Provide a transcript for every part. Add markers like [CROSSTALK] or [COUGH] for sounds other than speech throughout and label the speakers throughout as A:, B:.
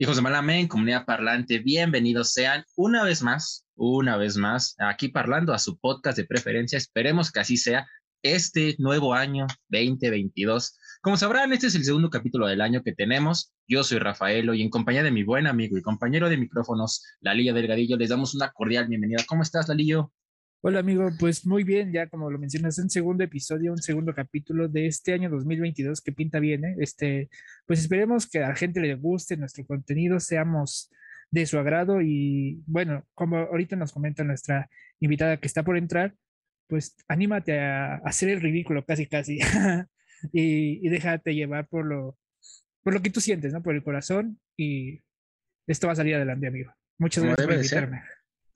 A: Hijos de Malamén, comunidad parlante, bienvenidos sean una vez más, una vez más, aquí parlando a su podcast de preferencia. Esperemos que así sea este nuevo año 2022. Como sabrán, este es el segundo capítulo del año que tenemos. Yo soy Rafaelo y en compañía de mi buen amigo y compañero de micrófonos, Lalillo Delgadillo, les damos una cordial bienvenida. ¿Cómo estás, Lalillo?
B: Hola amigo, pues muy bien, ya como lo mencionas, un segundo episodio, un segundo capítulo de este año 2022 que pinta bien, ¿eh? Este, pues esperemos que a la gente le guste nuestro contenido, seamos de su agrado y bueno, como ahorita nos comenta nuestra invitada que está por entrar, pues anímate a, hacer el ridículo casi casi [LAUGHS] y, déjate llevar por lo, por lo que tú sientes, ¿no? Por el corazón y esto va a salir adelante, amigo. Muchas gracias por invitarme.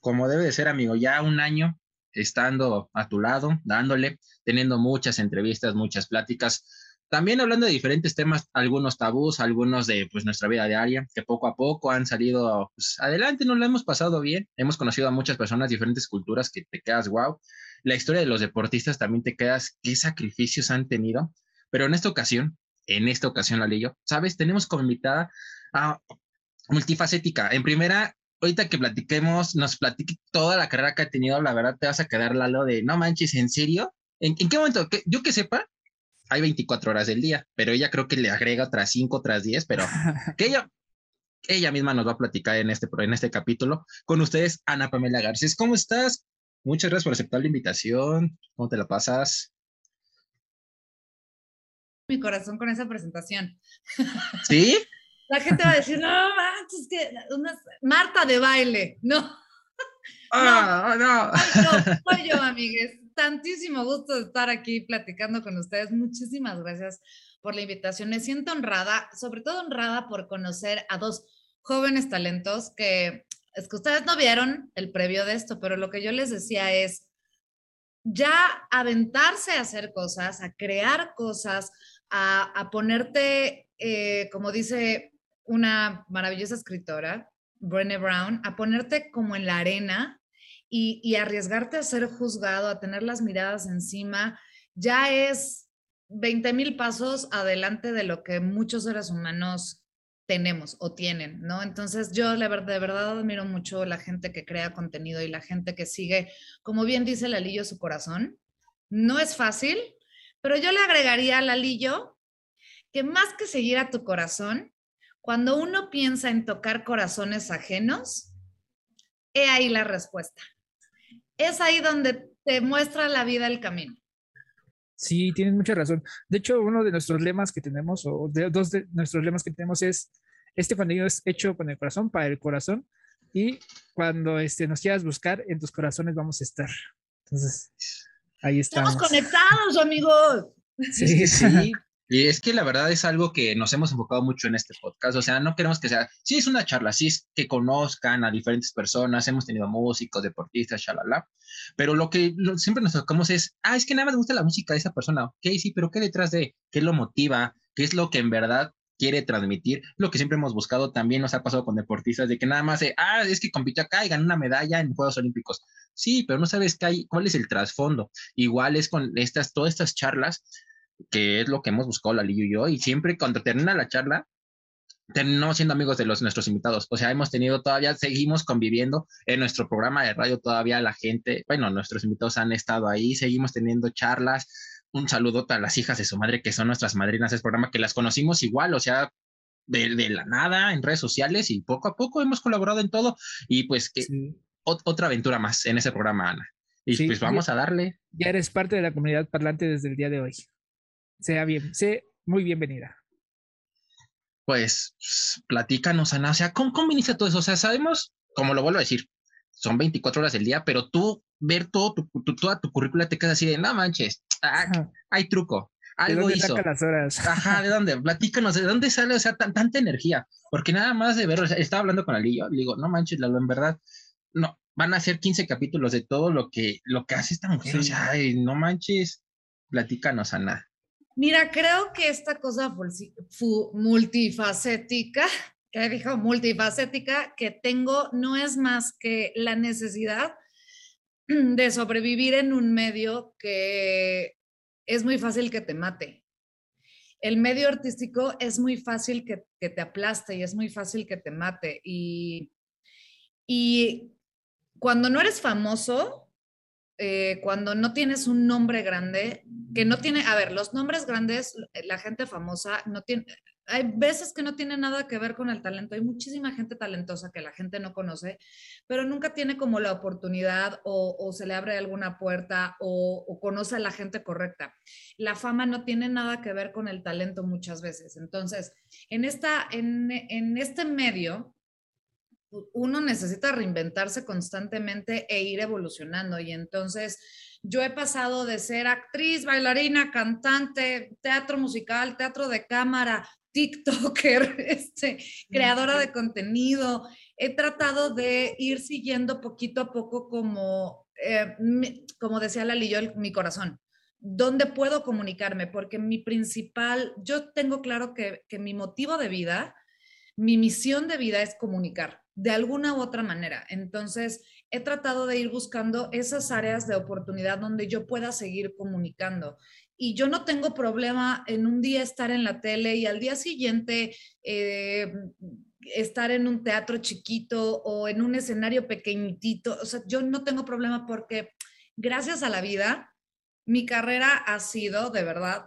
A: Como debe de ser, amigo, ya un año estando a tu lado, dándole, teniendo muchas entrevistas, muchas pláticas, también hablando de diferentes temas, algunos tabús, algunos de pues, nuestra vida diaria, que poco a poco han salido pues, adelante, nos lo hemos pasado bien, hemos conocido a muchas personas, diferentes culturas que te quedas, wow. La historia de los deportistas también te quedas, qué sacrificios han tenido, pero en esta ocasión, en esta ocasión, Lalillo, sabes, tenemos como invitada a multifacética. En primera, ahorita que platiquemos, nos platique toda la carrera que ha tenido, la verdad te vas a quedar Lalo de, no manches, ¿en serio? ¿En, qué momento? yo que sepa, hay 24 horas del día, pero ella creo que le agrega otras 5, otras 10, pero [LAUGHS] que ella, ella misma nos va a platicar en este, en este capítulo. Con ustedes, Ana Pamela Garcés. ¿Cómo estás? Muchas gracias por aceptar la invitación. ¿Cómo te la pasas?
C: Mi corazón con esa presentación.
A: ¿Sí?
C: La gente va a decir, no manches, que una Marta de baile, no.
A: Ah, no,
C: Soy yo, amigues. Tantísimo gusto de estar aquí platicando con ustedes. Muchísimas gracias por la invitación. Me siento honrada, sobre todo honrada por conocer a dos jóvenes talentos que es que ustedes no vieron el previo de esto, pero lo que yo les decía es ya aventarse a hacer cosas, a crear cosas, a, ponerte, eh, como dice una maravillosa escritora, Brené Brown, a ponerte como en la arena y, arriesgarte a ser juzgado, a tener las miradas encima, ya es 20 mil pasos adelante de lo que muchos seres humanos tenemos o tienen, ¿no? Entonces yo de verdad admiro mucho la gente que crea contenido y la gente que sigue, como bien dice Lalillo, su corazón. No es fácil, pero yo le agregaría a Lalillo que más que seguir a tu corazón, cuando uno piensa en tocar corazones ajenos, he ahí la respuesta. Es ahí donde te muestra la vida el camino.
B: Sí, tienes mucha razón. De hecho, uno de nuestros lemas que tenemos, o de, dos de nuestros lemas que tenemos es, este contenido es hecho con el corazón, para el corazón, y cuando este, nos quieras buscar, en tus corazones vamos a estar. Entonces, ahí estamos.
C: Estamos conectados, amigos.
A: Sí, sí. [LAUGHS] Y es que la verdad es algo que nos hemos enfocado mucho en este podcast. O sea, no queremos que sea, sí es una charla, sí es que conozcan a diferentes personas, hemos tenido músicos, deportistas, shalala. Pero lo que siempre nos tocamos es, ah, es que nada más me gusta la música de esa persona. Ok, sí, pero ¿qué detrás de? ¿Qué lo motiva? ¿Qué es lo que en verdad quiere transmitir? Lo que siempre hemos buscado también nos ha pasado con deportistas de que nada más, ah, es que compitió acá y ganó una medalla en Juegos Olímpicos. Sí, pero no sabes qué hay, cuál es el trasfondo. Igual es con estas, todas estas charlas que es lo que hemos buscado Lalillo y yo, y siempre cuando termina la charla, terminamos siendo amigos de los, nuestros invitados. O sea, hemos tenido todavía, seguimos conviviendo en nuestro programa de radio, todavía la gente, bueno, nuestros invitados han estado ahí, seguimos teniendo charlas. Un saludo a las hijas de su madre, que son nuestras madrinas de ese programa, que las conocimos igual, o sea, de, la nada en redes sociales y poco a poco hemos colaborado en todo. Y pues que otra aventura más en ese programa, Ana. Y pues vamos a darle.
B: Ya eres parte de la comunidad parlante desde el día de hoy sea bien, sé muy bienvenida.
A: Pues platícanos, Ana, o sea, ¿cómo, ¿cómo inicia todo eso? O sea, sabemos, como lo vuelvo a decir, son 24 horas del día, pero tú ver todo tu, toda tu currícula te quedas así de, no manches, ah, hay truco, algo
B: ¿De
A: dónde
B: hizo. las horas?
A: Ajá, ¿de dónde? [LAUGHS] Platícanos, ¿de dónde sale, o sea, tanta energía? Porque nada más de ver, o sea, estaba hablando con Alillo, le digo, no manches, Lalo, en verdad, no, van a ser 15 capítulos de todo lo que, lo que hace esta mujer, o sea, no manches, platícanos, Ana.
C: Mira, creo que esta cosa multifacética, [LAUGHS] que dijo multifacética, que tengo no es más que la necesidad [CLEARS THROAT] de sobrevivir en un medio que es muy fácil que te mate. el medio artístico es muy fácil que, que te aplaste y es muy fácil que te mate. Y, y cuando no eres famoso, eh, cuando no tienes un nombre grande, que no tiene, a ver, los nombres grandes, la gente famosa no tiene, hay veces que no tiene nada que ver con el talento. Hay muchísima gente talentosa que la gente no conoce, pero nunca tiene como la oportunidad o, se le abre alguna puerta o, conoce a la gente correcta. La fama no tiene nada que ver con el talento muchas veces. Entonces, en, esta, en, en este medio, uno necesita reinventarse constantemente e ir evolucionando. Y entonces yo he pasado de ser actriz, bailarina, cantante, teatro musical, teatro de cámara, TikToker, [LAUGHS] este, creadora de contenido. He tratado de ir siguiendo poquito a poco como, eh, como decía Lali, yo, mi corazón. ¿Dónde puedo comunicarme? Porque mi principal, yo tengo claro que, que mi motivo de vida, mi misión de vida es comunicar de alguna u otra manera. Entonces, he tratado de ir buscando esas áreas de oportunidad donde yo pueda seguir comunicando. Y yo no tengo problema en un día estar en la tele y al día siguiente eh, estar en un teatro chiquito o en un escenario pequeñitito. O sea, yo no tengo problema porque gracias a la vida, mi carrera ha sido, de verdad,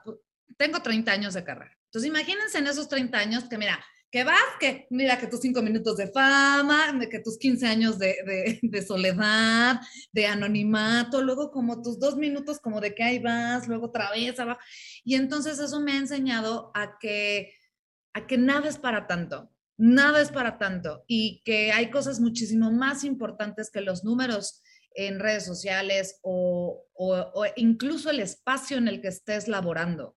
C: tengo 30 años de carrera. Entonces, imagínense en esos 30 años que, mira, que vas, que mira que tus cinco minutos de fama, que tus 15 años de, soledad, de anonimato, luego como tus dos minutos como de que ahí vas, luego otra vez, abajo. y entonces eso me ha enseñado a que, a que nada es para tanto, nada es para tanto y que hay cosas muchísimo más importantes que los números en redes sociales o, o incluso el espacio en el que estés laborando.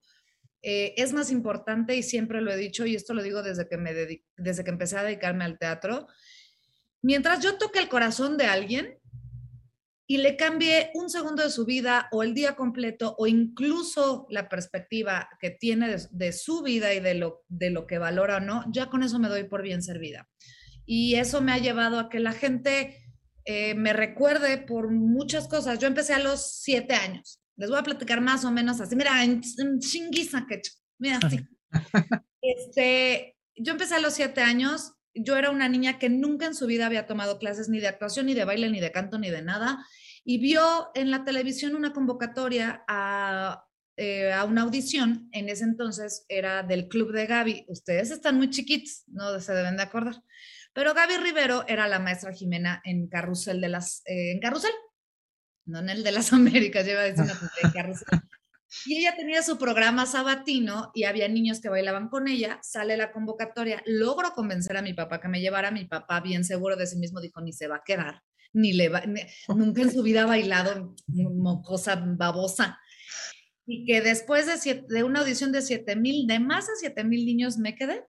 C: Eh, es más importante y siempre lo he dicho y esto lo digo desde que, me desde que empecé a dedicarme al teatro, mientras yo toque el corazón de alguien y le cambie un segundo de su vida o el día completo o incluso la perspectiva que tiene de, su vida y de lo, de lo que valora o no, ya con eso me doy por bien servida. Y eso me ha llevado a que la gente eh, me recuerde por muchas cosas. Yo empecé a los siete años les voy a platicar más o menos así. Mira, en, chinguiza, que mira, así. [LAUGHS] Este, yo empecé a los siete años. Yo era una niña que nunca en su vida había tomado clases ni de actuación, ni de baile, ni de canto, ni de nada. Y vio en la televisión una convocatoria a, eh, a una audición. En ese entonces era del Club de Gaby. Ustedes están muy chiquitos, no se deben de acordar. Pero Gaby Rivero era la maestra Jimena en Carrusel de las, eh, en Carrusel, no en el de las [LAUGHS] Américas, lleva a decir una [LAUGHS] Y ella tenía su programa sabatino y había niños que bailaban con ella, sale la convocatoria, logro convencer a mi papá que me llevara, mi papá bien seguro de sí mismo dijo, ni se va a quedar, ni le va, nunca en su vida ha bailado cosa babosa. Y que después de, de una audición de 7 mil, de más de 7 mil niños me quedé.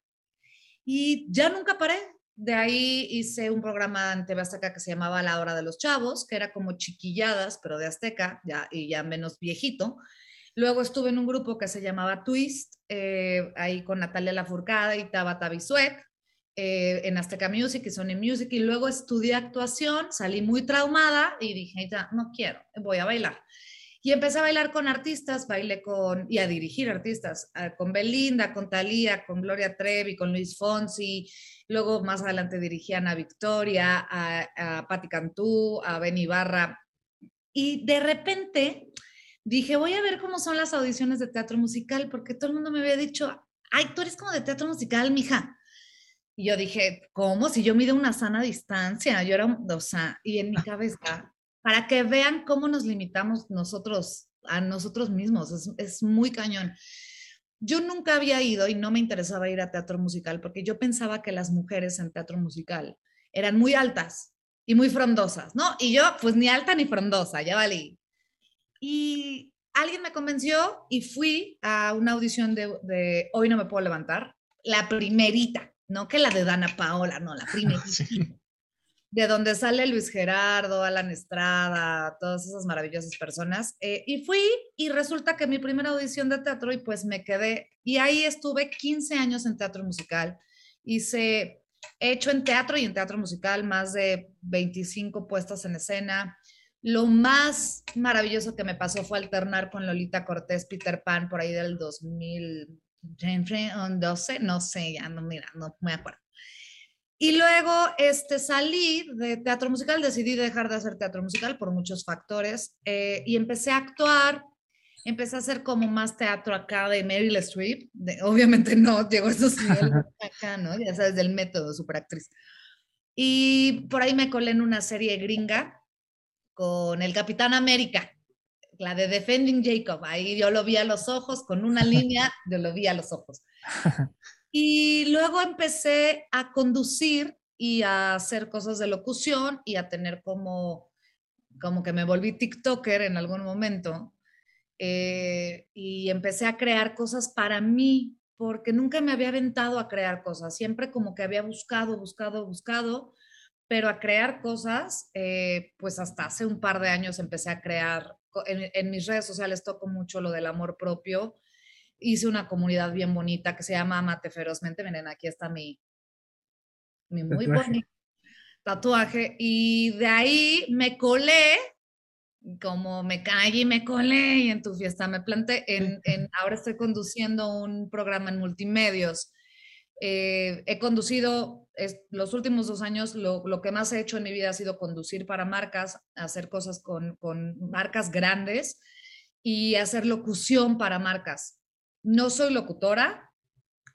C: Y ya nunca paré, de ahí hice un programa en TV Azteca que se llamaba La Hora de los Chavos, que era como chiquilladas, pero de Azteca, ya, y ya menos viejito. Luego estuve en un grupo que se llamaba Twist, eh, ahí con Natalia Lafourcade y Tabata Bisuet, eh, en Azteca Music y Sony Music. Y luego estudié actuación, salí muy traumada y dije, ya, no quiero, voy a bailar. Y empecé a bailar con artistas, bailé con, y a dirigir artistas, ah, con Belinda, con Thalía, con Gloria Trevi, con Luis Fonsi, luego más adelante dirigí a Ana Victoria, a, a Patti Cantú, a Ben Ibarra, y de repente dije, voy a ver cómo son las audiciones de teatro musical, porque todo el mundo me había dicho, ay, tú eres como de teatro musical, mija. Y yo dije, ¿cómo? Si yo mido una sana distancia, yo era, o sea, y en mi cabeza para que vean cómo nos limitamos nosotros a nosotros mismos. Es, muy cañón. Yo nunca había ido y no me interesaba ir a teatro musical porque yo pensaba que las mujeres en teatro musical eran muy altas y muy frondosas, ¿no? Y yo, pues ni alta ni frondosa, ya valí. Y alguien me convenció y fui a una audición de, de Hoy no me puedo levantar, la primerita, no que la de Dana Paola, no, la [LAUGHS] primerita de donde sale Luis Gerardo, Alan Estrada, todas esas maravillosas personas. Eh, y fui y resulta que mi primera audición de teatro y pues me quedé. Y ahí estuve 15 años en teatro musical. Hice, he hecho en teatro y en teatro musical más de 25 puestas en escena. Lo más maravilloso que me pasó fue alternar con Lolita Cortés, Peter Pan, por ahí del 2000, no sé, no sé, ya no, mira, no me acuerdo. Y luego este, salí de teatro musical, decidí dejar de hacer teatro musical por muchos factores eh, y empecé a actuar, empecé a hacer como más teatro acá de Meryl Streep, obviamente no llegó a esos niveles acá, ¿no? Ya sabes, del método, superactriz. Y por ahí me colé en una serie gringa con el Capitán América, la de Defending Jacob. Ahí yo lo vi a los ojos, con una línea, yo lo vi a los ojos. [LAUGHS] Y luego empecé a conducir y a hacer cosas de locución y a tener como, como que me volví TikToker en algún momento. Eh, y empecé a crear cosas para mí, porque nunca me había aventado a crear cosas, siempre como que había buscado, buscado, buscado, pero a crear cosas, eh, pues hasta hace un par de años empecé a crear, en, en mis redes sociales toco mucho lo del amor propio hice una comunidad bien bonita que se llama Amate Ferozmente. Miren, aquí está mi, mi muy bonito tatuaje. Y de ahí me colé, como me caí y me colé, y en tu fiesta me planté. En, [LAUGHS] en ahora estoy conduciendo un programa en multimedios. Eh, he conducido los últimos dos años, lo, lo, que más he hecho en mi vida ha sido conducir para marcas, hacer cosas con, con marcas grandes y hacer locución para marcas no soy locutora,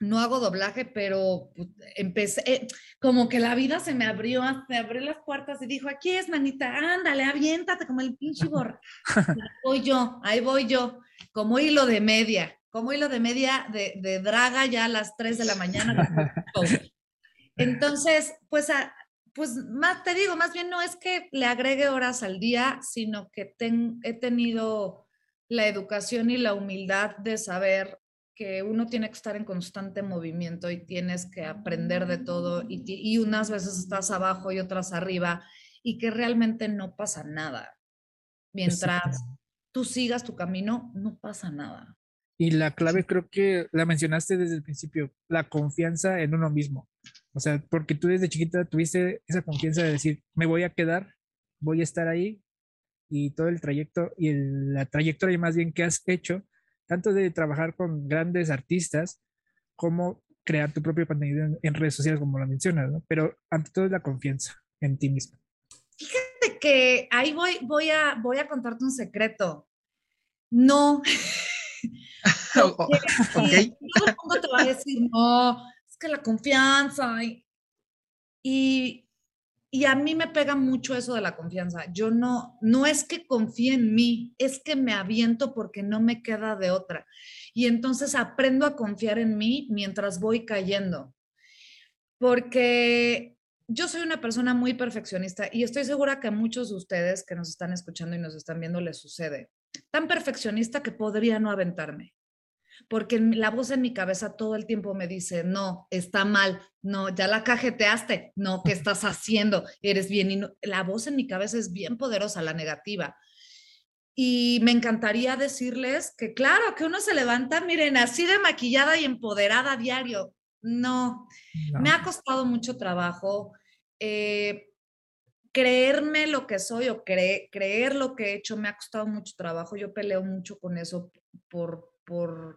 C: no hago doblaje, pero pues, empecé, eh, como que la vida se me abrió, se abrió las puertas y dijo, aquí es, manita, ándale, aviéntate como el pinche [LAUGHS] ahí voy yo, ahí voy yo, como hilo de media, como hilo de media de, de draga ya a las 3 de la mañana. [LAUGHS] Entonces, pues, pues más te digo, más bien no es que le agregue horas al día, sino que he tenido la educación y la humildad de saber que uno tiene que estar en constante movimiento y tienes que aprender de todo y, unas veces estás abajo y otras arriba y que realmente no pasa nada. Mientras tú sigas tu camino, no pasa nada.
B: Y la clave creo que la mencionaste desde el principio, la confianza en uno mismo. O sea, porque tú desde chiquita tuviste esa confianza de decir, me voy a quedar, voy a estar ahí y todo el trayecto y la trayectoria más bien que has hecho, tanto de trabajar con grandes artistas como crear tu propio contenido en, redes sociales, como lo mencionas, ¿no? Pero ante todo es la confianza en ti mismo.
C: Fíjate que ahí voy, voy, a, voy a contarte un secreto. No. [LAUGHS] okay. Todo el mundo te va a decir, no, es que la confianza. y y a mí me pega mucho eso de la confianza. Yo no, no es que confíe en mí, es que me aviento porque no me queda de otra. Y entonces aprendo a confiar en mí mientras voy cayendo. Porque yo soy una persona muy perfeccionista y estoy segura que a muchos de ustedes que nos están escuchando y nos están viendo les sucede. Tan perfeccionista que podría no aventarme porque la voz en mi cabeza todo el tiempo me dice, no, está mal, no, ya la cajeteaste, no, ¿qué estás haciendo? Eres bien, y la voz en mi cabeza es bien poderosa, la negativa. Y me encantaría decirles que claro, que uno se levanta, miren, así de maquillada y empoderada a diario. No, me ha costado mucho trabajo. Eh, creerme lo que soy o creer lo que he hecho me ha costado mucho trabajo. Yo peleo mucho con eso por, por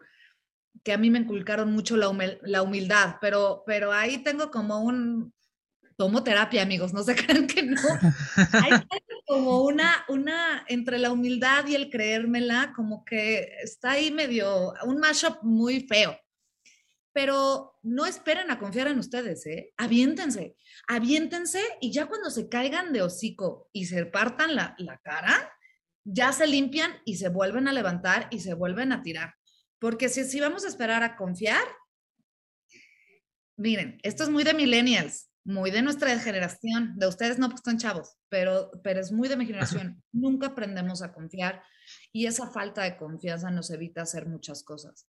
C: que a mí me inculcaron mucho la, la humildad, pero, pero ahí tengo como un, tomo terapia, amigos, no se [LAUGHS] crean que no. Hay como una, una, entre la humildad y el creérmela, como que está ahí medio, un mashup muy feo. Pero no esperen a confiar en ustedes, ¿eh? Aviéntense, aviéntense y ya cuando se caigan de hocico y se partan la, la cara, ya se limpian y se vuelven a levantar y se vuelven a tirar. Porque si, si vamos a esperar a confiar, miren, esto es muy de millennials, muy de nuestra generación, de ustedes no, pues están chavos, pero, pero es muy de mi generación. Nunca aprendemos a confiar y esa falta de confianza nos evita hacer muchas cosas.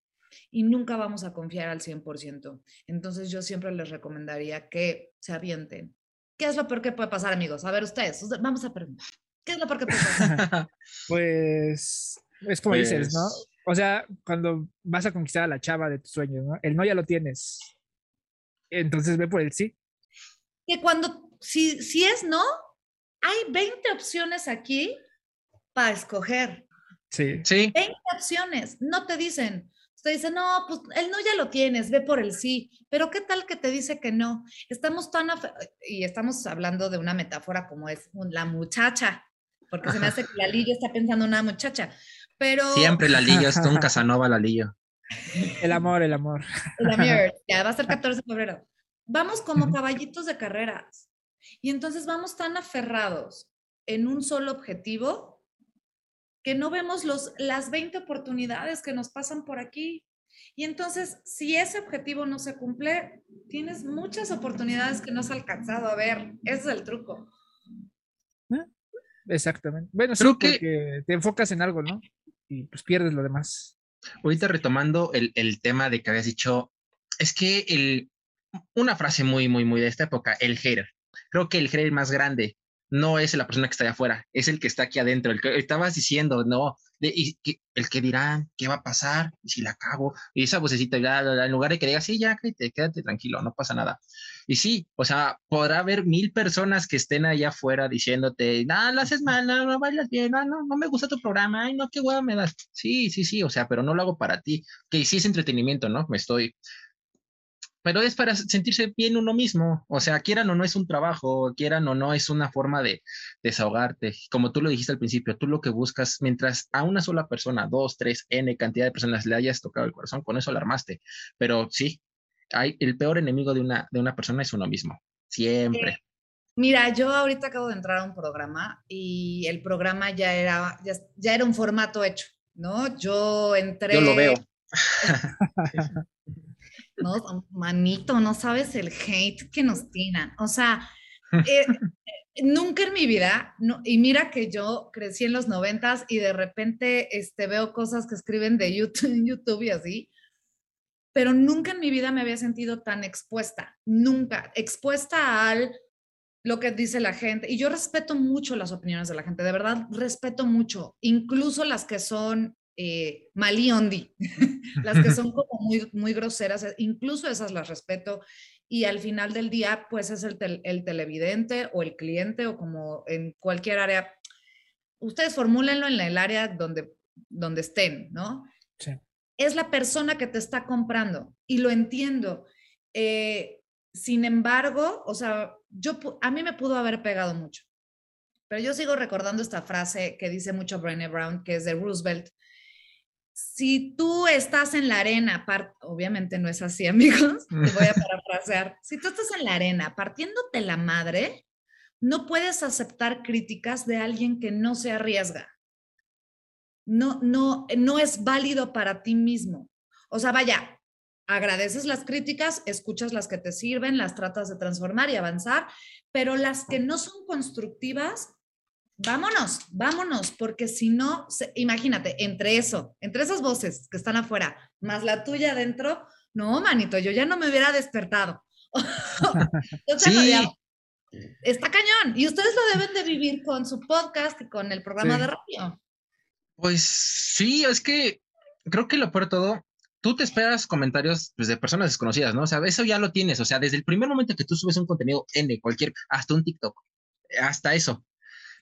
C: Y nunca vamos a confiar al 100%. Entonces yo siempre les recomendaría que se avienten. ¿Qué es lo peor que puede pasar, amigos? A ver, ustedes, vamos a preguntar. ¿Qué es lo peor que puede pasar? [LAUGHS]
B: pues es como dices, ¿no? Pues o sea, cuando vas a conquistar a la chava de tus sueños, ¿no? El no ya lo tienes. Entonces ve por el sí.
C: Que cuando, si, si es no, hay 20 opciones aquí para escoger.
B: Sí.
A: Sí.
C: 20 opciones. No te dicen, Usted dice, no, pues el no ya lo tienes, ve por el sí, pero ¿qué tal que te dice que no? Estamos tan, y estamos hablando de una metáfora como es la muchacha, porque se me hace [LAUGHS] que la Lillo está pensando en una muchacha, pero...
A: Siempre la Lillo, es un [LAUGHS] Casanova la Lillo.
B: El amor, el amor.
C: El amor, ya va a ser [LAUGHS] 14 de febrero. Vamos como caballitos de carreras. Y entonces vamos tan aferrados en un solo objetivo que no vemos los, las 20 oportunidades que nos pasan por aquí. Y entonces, si ese objetivo no se cumple, tienes muchas oportunidades que no has alcanzado a ver. Ese es el truco.
B: Exactamente. Bueno, sí, porque te enfocas en algo, ¿no? Y pues pierdes lo demás.
A: Ahorita retomando el, el tema de que habías dicho, es que el, una frase muy, muy, muy de esta época, el hater. Creo que el hater más grande no es la persona que está allá afuera, es el que está aquí adentro, el que estabas diciendo, no, y, el que dirán, ¿qué va a pasar? Y si la cago, y esa vocecita, en lugar de que digas, sí, ya, quédate, quédate tranquilo, no pasa nada. Y sí, o sea, podrá haber mil personas que estén allá afuera diciéndote, no, lo haces mal, no, no bailas bien, no, no, no me gusta tu programa, ay, no, qué huevo me das. Sí, sí, sí, o sea, pero no lo hago para ti, que sí es entretenimiento, ¿no? Me estoy pero es para sentirse bien uno mismo. O sea, quieran o no es un trabajo, quieran o no es una forma de desahogarte. Como tú lo dijiste al principio, tú lo que buscas, mientras a una sola persona, dos, tres, n cantidad de personas le hayas tocado el corazón, con eso la armaste. Pero sí, hay, el peor enemigo de una, de una persona es uno mismo, siempre.
C: Mira, yo ahorita acabo de entrar a un programa y el programa ya era, ya, ya era un formato hecho, ¿no? Yo entré.
A: Yo lo veo. [LAUGHS]
C: ¿no? [LAUGHS] Manito, no sabes el hate que nos tiran. O sea, [LAUGHS] eh, nunca en mi vida, no, y mira que yo crecí en los noventas y de repente este, veo cosas que escriben de YouTube, [LAUGHS] YouTube y así, pero nunca en mi vida me había sentido tan expuesta, nunca, expuesta al lo que dice la gente. Y yo respeto mucho las opiniones de la gente, de verdad respeto mucho, incluso las que son eh, maliondi, [LAUGHS] las que son como muy, muy groseras, eh, incluso esas las respeto. Y al final del día, pues es el, el televidente o el cliente o como en cualquier área. Ustedes formúlenlo en el área donde, donde estén, ¿no? Sí. Es la persona que te está comprando y lo entiendo. Eh, sin embargo, o sea, yo, a mí me pudo haber pegado mucho, pero yo sigo recordando esta frase que dice mucho Brené Brown, que es de Roosevelt, si tú estás en la arena, obviamente no es así, [LAUGHS] amigos, te voy a [LAUGHS] parafrasear. Si tú estás en la arena partiéndote la madre, no puedes aceptar críticas de alguien que no se arriesga. No, no, no es válido para ti mismo. O sea, vaya, agradeces las críticas, escuchas las que te sirven, las tratas de transformar y avanzar, pero las que no son constructivas, vámonos, vámonos, porque si no, imagínate, entre eso, entre esas voces que están afuera, más la tuya adentro, no, manito, yo ya no me hubiera despertado. [LAUGHS] sí. está cañón. Y ustedes lo deben de vivir con su podcast y con el programa de radio.
A: Pues sí, es que creo que lo peor de todo, tú te esperas comentarios pues, de personas desconocidas, ¿no? O sea, eso ya lo tienes. O sea, desde el primer momento que tú subes un contenido en cualquier, hasta un TikTok, hasta eso,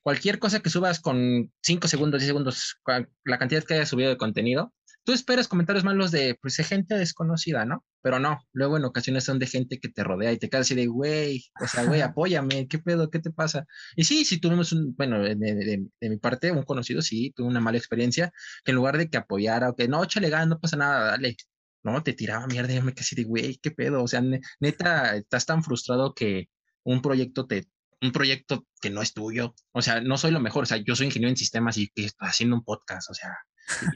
A: cualquier cosa que subas con 5 segundos, 10 segundos, la cantidad que hayas subido de contenido, tú esperas comentarios malos de, pues, de gente desconocida, ¿no? Pero no, luego en ocasiones son de gente que te rodea y te quedas así de, güey, o sea, güey, [LAUGHS] apóyame, ¿qué pedo? ¿Qué te pasa? Y sí, sí tuvimos un, bueno, de, mi parte, un conocido, sí, tuvo una mala experiencia, que en lugar de que apoyara o que, no, échale ganas, no pasa nada, dale, no, te tiraba mierda y me casi de, güey, ¿qué pedo? O sea, neta, estás tan frustrado que un proyecto te, un proyecto que no es tuyo. O sea, no soy lo mejor. O sea, yo soy ingeniero en sistemas y estoy haciendo un podcast. O sea,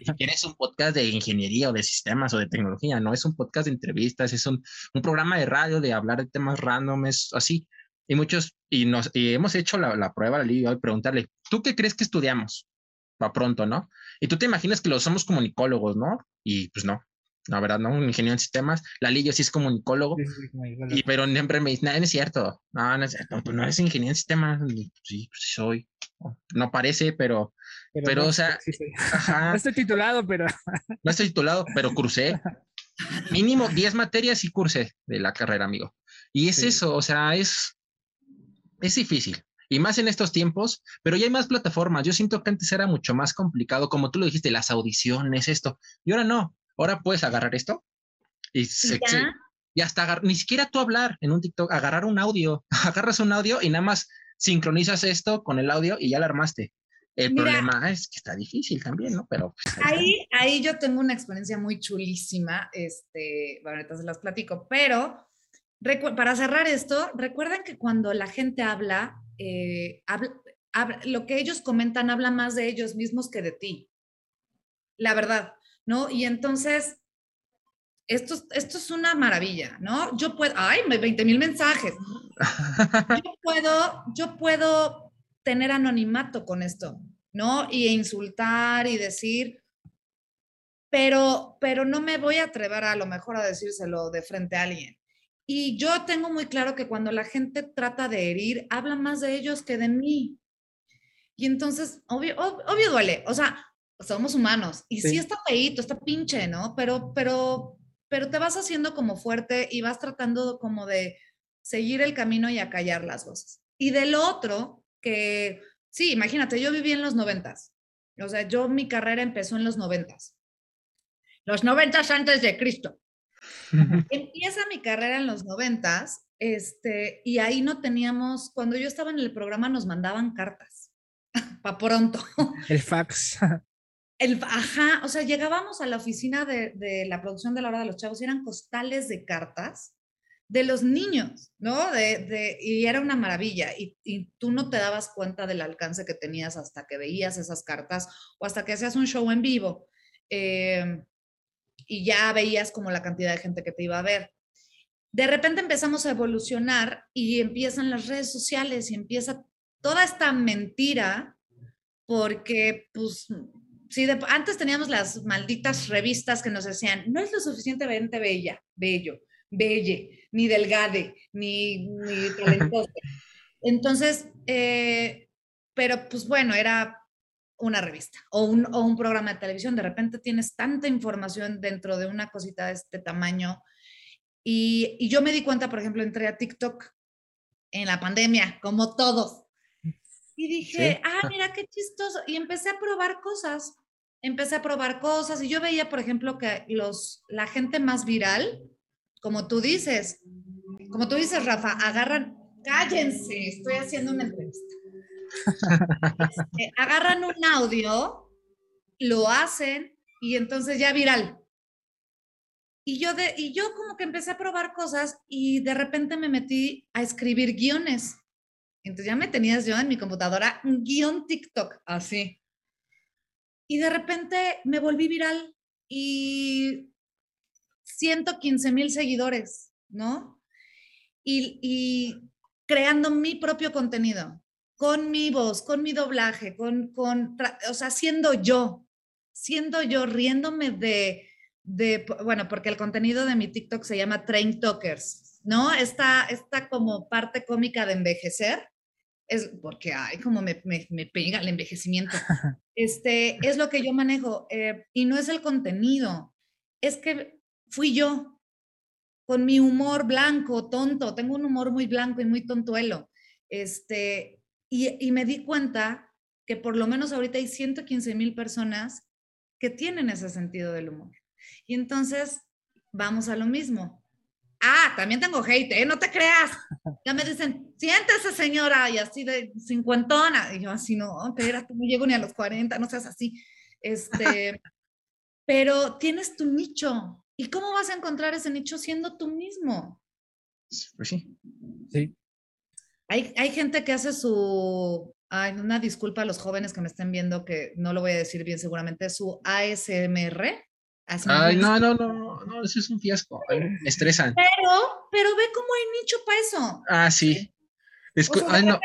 A: si quieres un podcast de ingeniería o de sistemas o de tecnología, no es un podcast de entrevistas, es un, un programa de radio de hablar de temas randoms, así. Y muchos, y, nos, y hemos hecho la, la prueba, y preguntarle, ¿tú qué crees que estudiamos? Va pronto, ¿no? Y tú te imaginas que lo somos comunicólogos, ¿no? Y pues no, la verdad, ¿no? Un ingeniero en sistemas. La Lillo sí es comunicólogo. y, pero siempre me dice, no, no es cierto. No, no es cierto. Pues no eres ingeniero en sistemas. sí, pues sí soy. No parece, pero, pero, o sea. [LAUGHS]
B: no estoy titulado, pero. [LAUGHS]
A: no estoy titulado, pero cursé. Mínimo 10 materias y cursé de la carrera, amigo. Y es eso, o sea, es, es difícil. Y más en estos tiempos, pero ya hay más plataformas. Yo siento que antes era mucho más complicado, como tú lo dijiste, las audiciones, esto. Y ahora no ahora puedes agarrar esto y, se,
C: ya?
A: y hasta ni siquiera tú hablar en un TikTok, agarrar un audio, [LAUGHS] agarras un audio y nada más sincronizas esto con el audio y ya la armaste. El
C: Mira.
A: problema es que está difícil también, ¿no? Pero pues, ahí.
C: Ahí, ahí yo tengo una experiencia muy chulísima, este, bueno, ahorita se las platico, pero para cerrar esto, recuerden que cuando la gente habla, eh, habla- habla- lo que ellos comentan habla más de ellos mismos que de ti. La verdad, ¿no? Y entonces, esto, es- esto es una maravilla, ¿no? Yo puedo, ay, 20 mil mensajes. [LAUGHS] Yo puedo, yo puedo tener anonimato con esto, ¿no? Y insultar y decir, pero, pero no me voy a atrever a lo mejor a decírselo de frente a alguien. Y yo tengo muy claro que cuando la gente trata de herir, habla más de ellos que de mí. Y entonces, obvio, ob- obvio duele, o sea, somos humanos y sí,
B: Sí.
C: está feíto, está pinche, ¿no? Pero, pero, pero te vas haciendo como fuerte y vas tratando como de seguir el camino y acallar las voces. Y del otro, que sí, imagínate, yo viví en los noventas. O sea, yo mi carrera empezó en los noventas. Los noventas antes de Cristo. [LAUGHS] Empieza mi carrera en los noventas, este, y ahí no teníamos, cuando yo estaba en el programa nos mandaban cartas, [LAUGHS] pa' pronto.
B: El fax.
C: El, ajá, o sea, llegábamos a la oficina de, de la producción de la hora de los chavos y eran costales de cartas de los niños, ¿no? De, de, y era una maravilla. Y, y tú no te dabas cuenta del alcance que tenías hasta que veías esas cartas o hasta que hacías un show en vivo. eh, y ya veías como la cantidad de gente que te iba a ver. De repente empezamos a evolucionar y empiezan las redes sociales y empieza toda esta mentira porque, pues, Sí, de- antes teníamos las malditas revistas que nos decían, no es lo suficientemente bella, bello, belle, ni delgade, ni, ni [LAUGHS] talentoso. Entonces, eh, pero pues bueno, era una revista o un, o un programa de televisión. De repente tienes tanta información dentro de una cosita de este tamaño. Y, y yo me di cuenta, por ejemplo, entré a TikTok en la pandemia, como todos. Y dije,
B: Sí.
C: ah, mira qué chistoso. Y empecé a probar cosas. Empecé a probar cosas y yo veía, por ejemplo, que los, la gente más viral, como tú dices, como tú dices, Rafa, agarran, cállense, estoy haciendo una entrevista. Este, agarran un audio, lo hacen y entonces ya viral. Y yo, de, y yo como que empecé a probar cosas y de repente me metí a escribir guiones. Entonces ya me tenías yo en mi computadora un guion TikTok, así. Y de repente me volví viral y 115 mil seguidores, ¿no? Y, creando mi propio contenido, con mi voz, con mi doblaje, con, con, o sea, siendo yo, siendo yo, riéndome de, de, bueno, porque el contenido de mi TikTok se llama Train Talkers, ¿no? Esta, esta como parte cómica de envejecer, es porque, ay, como me, me, me pega el envejecimiento. [LAUGHS] Este, es lo que yo manejo eh, y no es el contenido, es que fui yo con mi humor blanco, tonto, tengo un humor muy blanco y muy tontuelo. Este, y, y me di cuenta que por lo menos ahorita hay 115 mil personas que tienen ese sentido del humor. Y entonces, vamos a lo mismo. Ah, también tengo hate, ¿eh? No te creas. Ya me dicen, siéntese señora, y así de cincuentona. Y yo así, no, espérate, no llego ni a los 40, no seas así. Este, [LAUGHS] pero tienes tu nicho. ¿Y cómo vas a encontrar ese nicho siendo tú mismo?
A: Pues sí.
B: Sí.
C: Hay, hay gente que hace su, ay, una disculpa a los jóvenes que me estén viendo, que no lo voy a decir bien seguramente, su ASMR.
A: Ay, no, no, no, no, eso es un fiasco. Me estresan.
C: Pero, pero ve cómo hay nicho para eso.
A: Ah, sí. Es
C: O sea,
A: Ay, no.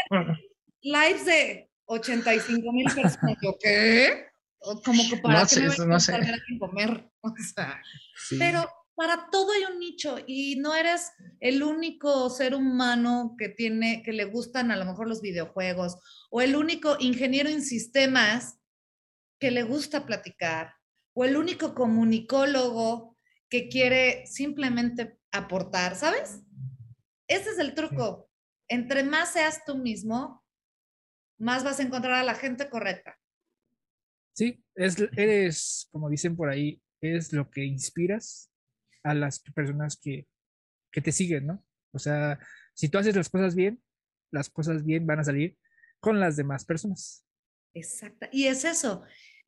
C: Lives de 85 mil personas. ¿Yo qué? Como que para
A: No sé,
C: me a
A: no sé.
C: comer. O sea,
B: sí.
C: pero para todo hay un nicho y no eres el único ser humano que tiene, que le gustan a lo mejor los videojuegos o el único ingeniero en sistemas que le gusta platicar o el único comunicólogo que quiere simplemente aportar, ¿sabes? Ese es el truco. Entre más seas tú mismo, más vas a encontrar a la gente correcta.
B: Sí, es, eres, como dicen por ahí, es lo que inspiras a las personas que, que te siguen, ¿no? O sea, si tú haces las cosas bien, las cosas bien van a salir con las demás personas.
C: Exacto. Y es eso.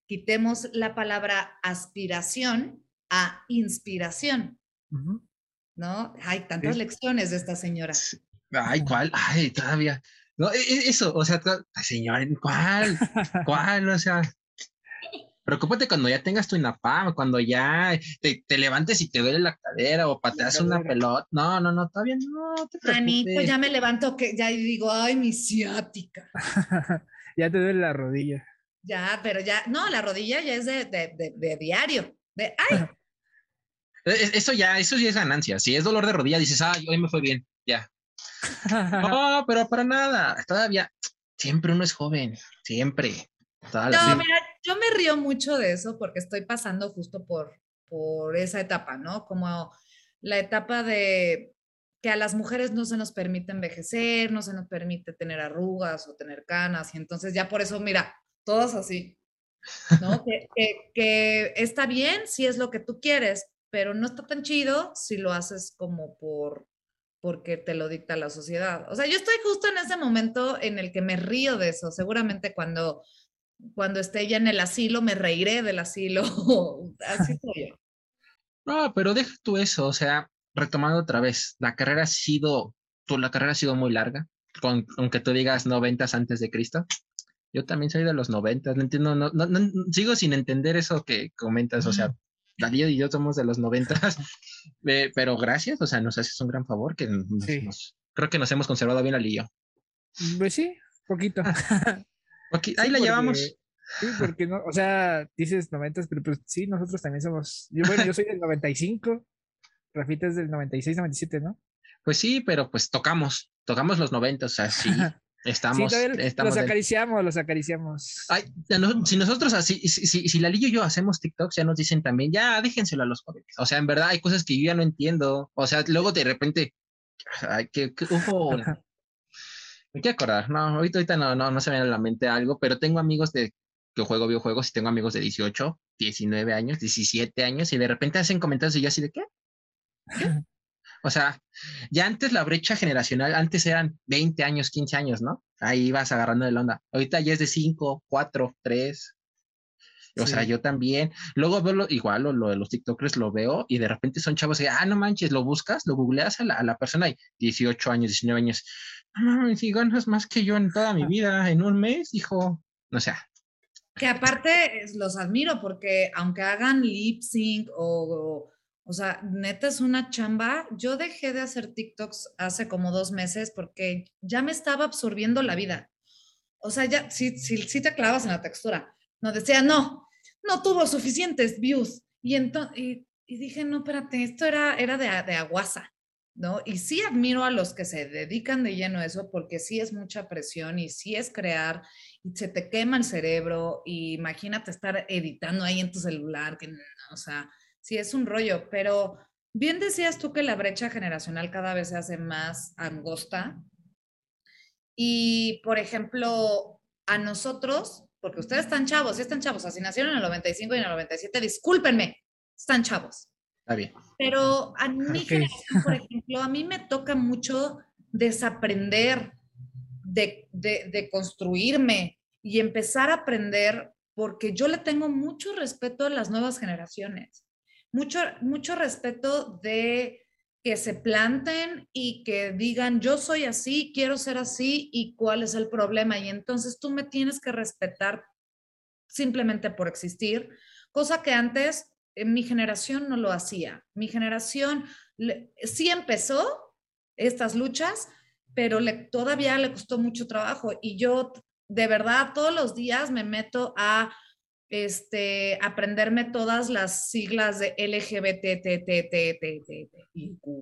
C: Quitemos la palabra aspiración a inspiración. ¿No? Hay tantas lecciones de esta señora.
A: Ay, ¿cuál? Ay, todavía. No, e, e, eso, o sea, señora, ¿cuál? [LAUGHS] ¿Cuál? O sea, preocúpate cuando ya tengas tu INAPAM, cuando ya te, levantes y te duele la cadera o pateas una pelota. No, no, no, todavía no te
C: preocupes. ya me levanto que ya digo, ay, mi ciática. [LAUGHS]
B: ya te duele la rodilla.
C: Ya, pero ya, no, la rodilla ya es de, de, de, diario. De, ay.
A: E, eso ya, eso ya es ganancia. Si es dolor de rodilla, dices, ay, hoy me fue bien, ya. [LAUGHS] No, pero para nada. Todavía, siempre uno es joven, siempre.
C: no, mira, yo me río mucho de eso porque estoy pasando justo por, por esa etapa, ¿no? Como la etapa de que a las mujeres no se nos permite envejecer, no se nos permite tener arrugas o tener canas, y entonces ya por eso, mira, todas así, ¿no? [LAUGHS] que, que, está bien si es lo que tú quieres, pero no está tan chido si lo haces como por porque te lo dicta la sociedad. O sea, yo estoy justo en ese momento en el que me río de eso. Seguramente cuando, cuando esté ya en el asilo, me reiré del asilo. [LAUGHS] Así [LAUGHS] estoy yo.
A: No, pero deja tú eso. O sea, retomando otra vez, la carrera ha sido, la carrera ha sido muy larga. Con, aunque tú digas noventas antes de Cristo. Yo también soy de los noventas. No entiendo, no, no, sigo sin entender eso que comentas. O sea, Darío y yo somos de los noventas, [LAUGHS] pero gracias, o sea, nos haces un gran favor que creo que nos hemos conservado bien al lío.
B: Pues sí, poquito. [LAUGHS]
A: ahí la llevamos.
B: Sí, porque no, o sea, dices noventas, pero pues sí, nosotros también somos. Yo, bueno, yo soy del 95, Rafita es del 96, 97, ¿no?
A: Pues sí, pero pues tocamos, tocamos los 90, o sea, sí. [LAUGHS] Estamos,
B: los acariciamos, los acariciamos.
A: Ay, si nosotros así, si, si, si Lalillo y yo hacemos TikToks, ya nos dicen también, ya déjenselo a los jóvenes. O sea, en verdad hay cosas que yo ya no entiendo. O sea, luego de repente, ay, que, que me quiero acordar, no, ahorita, ahorita no, no, no se me viene a la mente algo, pero tengo amigos de que juego videojuegos y tengo amigos de 18, 19 años, 17 años y de repente hacen comentarios y yo así de qué. ¿Qué? [LAUGHS] O sea, ya antes la brecha generacional, antes eran 20 años, 15 años, ¿no? Ahí ibas agarrando de la onda. Ahorita ya es de 5, 4, 3. O sea, yo también. Luego veo lo, igual lo, de los TikTokers, lo veo y de repente son chavos que, ah, no manches, lo buscas, lo googleas a la, a la persona y 18 años, 19 años. No si ganas más que yo en toda mi vida, en un mes, hijo. No sé.
C: Que aparte los admiro porque aunque hagan lip sync o o sea, neta es una chamba. Yo dejé de hacer TikToks hace como dos meses porque ya me estaba absorbiendo la vida. O sea, ya, sí, sí, sí te clavas en la textura. No decía, no, no tuvo suficientes views. Y, entonces, y, dije, no, espérate, esto era, era de, de aguasa, ¿no? Y sí admiro a los que se dedican de lleno a eso porque sí es mucha presión y sí es crear y se te quema el cerebro. Y imagínate estar editando ahí en tu celular, que, o sea, sí es un rollo, pero bien decías tú que la brecha generacional cada vez se hace más angosta. Y, por ejemplo, a nosotros, porque ustedes están chavos, sí están chavos, así nacieron en el 95 y en el 97, discúlpenme, están chavos.
A: Está bien.
C: Pero a [LAUGHS] mi generación, por ejemplo, a mí me toca mucho desaprender de, de, de construirme y empezar a aprender porque yo le tengo mucho respeto a las nuevas generaciones mucho, mucho respeto de que se planten y que digan, yo soy así, quiero ser así y cuál es el problema. Y entonces tú me tienes que respetar simplemente por existir, cosa que antes en mi generación no lo hacía. Mi generación sí empezó estas luchas, pero todavía le costó mucho trabajo y yo de verdad todos los días me meto a este, aprenderme todas las siglas de LGBTTTTTTIQ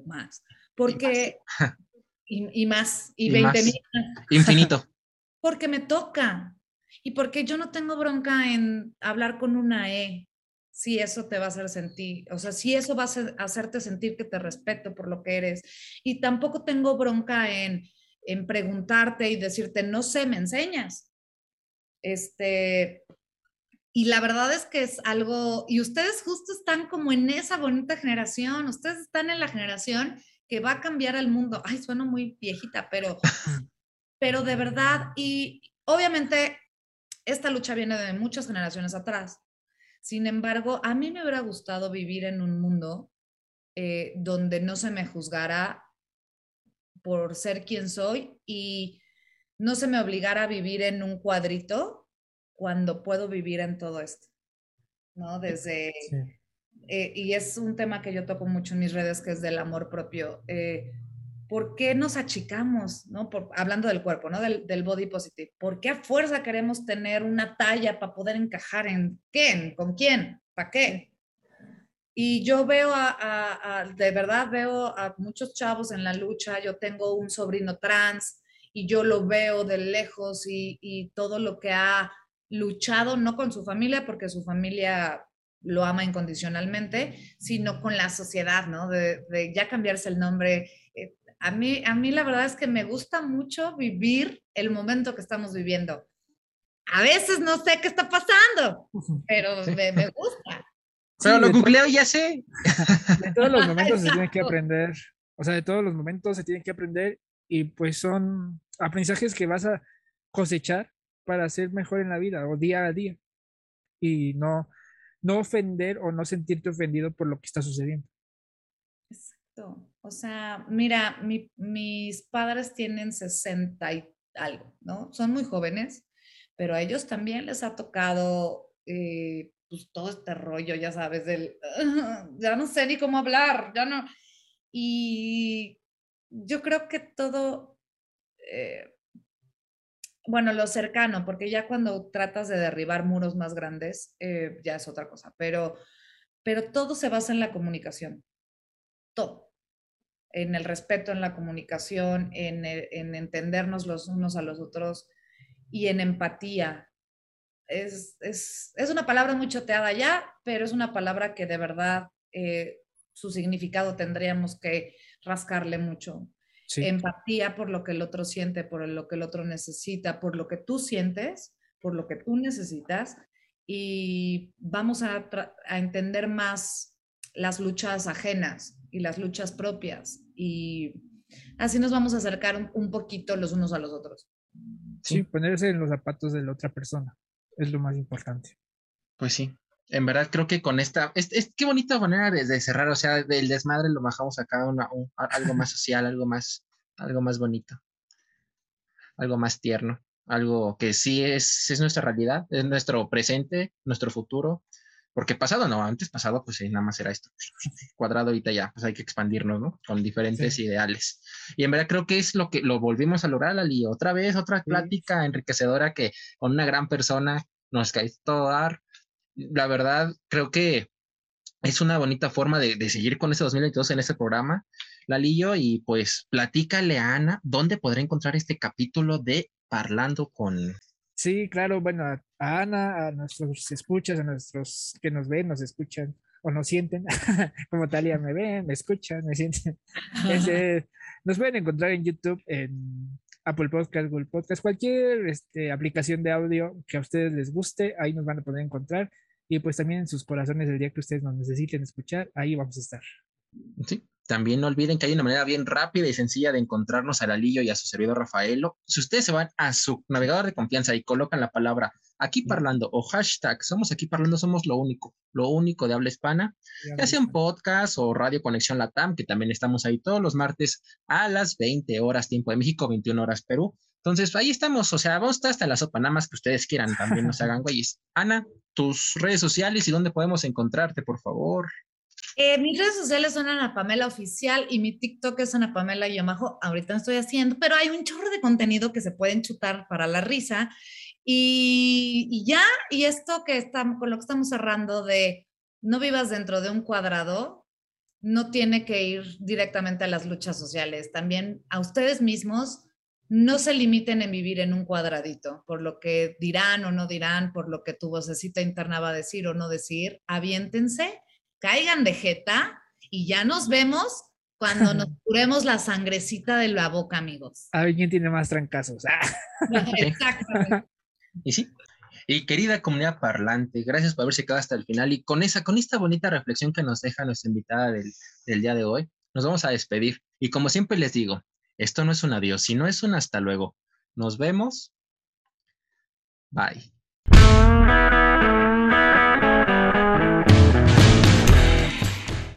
C: más. Porque, [LAUGHS] y más, y, 20 mil. [LAUGHS]
A: Infinito. [LAUGHS]
C: Porque me toca. Y porque yo no tengo bronca en hablar con una E, si eso te va a hacer sentir, o sea, si eso va a hacerte sentir que te respeto por lo que eres. Y tampoco tengo bronca en, en preguntarte y decirte, no sé, me enseñas. Este, y la verdad es que es algo, y ustedes justo están como en esa bonita generación, ustedes están en la generación que va a cambiar el mundo. Ay, sueno muy viejita, pero, [LAUGHS] pero de verdad, y obviamente esta lucha viene de muchas generaciones atrás. Sin embargo, a mí me hubiera gustado vivir en un mundo eh, donde no se me juzgara por ser quien soy y no se me obligara a vivir en un cuadrito cuando puedo vivir en todo esto, ¿no? Desde, eh, y es un tema que yo toco mucho en mis redes, que es del amor propio. Eh, ¿Por qué nos achicamos, ¿no? Por, hablando del cuerpo, ¿no? Del, del, body positive. ¿Por qué a fuerza queremos tener una talla para poder encajar en quién? ¿Con quién? ¿Para qué? Y yo veo a, de verdad veo a muchos chavos en la lucha. Yo tengo un sobrino trans y yo lo veo de lejos y, y todo lo que ha luchado, no con su familia, porque su familia lo ama incondicionalmente, sino con la sociedad, ¿no? De, de ya cambiarse el nombre. Eh, a mí, a mí la verdad es que me gusta mucho vivir el momento que estamos viviendo. A veces no sé qué está pasando, pero me, me gusta.
A: Pero lo googleo y ya sé.
B: De todos los momentos se tiene que aprender. O sea, de todos los momentos se tienen que aprender y pues son aprendizajes que vas a cosechar para ser mejor en la vida o día a día. Y no, no ofender o no sentirte ofendido por lo que está sucediendo.
C: Exacto. O sea, mira, mis padres tienen 60 y algo, ¿no? Son muy jóvenes, pero a ellos también les ha tocado eh, pues, todo este rollo, ya sabes, del, [LAUGHS] ya no sé ni cómo hablar, ya no. Y yo creo que todo, eh, bueno, lo cercano, porque ya cuando tratas de derribar muros más grandes, eh, ya es otra cosa, pero, pero todo se basa en la comunicación, todo, en el respeto, en la comunicación, en, en entendernos los unos a los otros y en empatía, es, es, es, una palabra muy choteada ya, pero es una palabra que de verdad eh, su significado tendríamos que rascarle mucho. Empatía por lo que el otro siente, por lo que el otro necesita, por lo que tú sientes, por lo que tú necesitas y vamos a, a entender más las luchas ajenas y las luchas propias y así nos vamos a acercar un, un poquito los unos a los otros.
B: Sí, ponerse en los zapatos de la otra persona es lo más importante.
A: Pues sí, en verdad creo que con esta, es, es qué bonita manera de, cerrar, o sea, del desmadre lo bajamos acá a algo más social, algo más, algo más bonito, algo más tierno, algo que sí es, es nuestra realidad, es nuestro presente, nuestro futuro, porque pasado no, antes pasado pues nada más era esto, [LAUGHS] cuadrado ahorita ya, pues hay que expandirnos, ¿no? Con diferentes ideales. Y en verdad creo que es lo que lo volvimos a lograr, Ali, otra vez, otra plática enriquecedora que con una gran persona nos cae todo dar. La verdad, creo que es una bonita forma de, de seguir con este 2022 en este programa, Lalillo, y pues platícale a Ana dónde podrá encontrar este capítulo de Parlando con
B: Sí, claro, bueno, a, Ana, a nuestros escuchas, a nuestros que nos ven, nos escuchan o nos sienten, [LAUGHS] como Talia me ven, me escuchan, me sienten. Este, nos pueden encontrar en YouTube, en Apple Podcast, Google Podcast, cualquier este, aplicación de audio que a ustedes les guste, ahí nos van a poder encontrar. Y pues también en sus corazones el día que ustedes nos necesiten escuchar, ahí vamos a estar.
A: Sí, también no olviden que hay una manera bien rápida y sencilla de encontrarnos a Lalillo y a su servidor Rafaelo. Si ustedes se van a su navegador de confianza y colocan la palabra aquí parlando o hashtag somos aquí parlando, somos lo único, lo único de habla hispana, ya sea un podcast o Radio Conexión Latam, que también estamos ahí todos los martes a las 20 horas tiempo de México, 21 horas Perú. Entonces, ahí estamos, o sea, vamos hasta la sopa, nada más que ustedes quieran, también nos hagan [LAUGHS] güeyes. Ana, tus redes sociales y dónde podemos encontrarte, por favor.
C: Eh, mis redes sociales son Ana Pamela Oficial y mi TikTok es Ana Pamela Yamajo. Ahorita no estoy haciendo, pero hay un chorro de contenido que se pueden chutar para la risa. Y, ya, y esto que estamos, con lo que estamos cerrando de no vivas dentro de un cuadrado, no tiene que ir directamente a las luchas sociales. También a ustedes mismos no se limiten en vivir en un cuadradito, por lo que dirán o no dirán, por lo que tu vocecita interna va a decir o no decir, aviéntense, caigan de jeta y ya nos vemos cuando nos [LAUGHS] curemos la sangrecita de la boca, amigos.
B: Alguien tiene más trancazos. [LAUGHS] [LAUGHS]
A: Exactamente. Y sí. Y querida comunidad parlante, gracias por haberse quedado hasta el final y con esa, con esta bonita reflexión que nos deja nuestra invitada del, del día de hoy, nos vamos a despedir. Y como siempre les digo, esto no es un adiós, sino es un hasta luego. Nos vemos. Bye.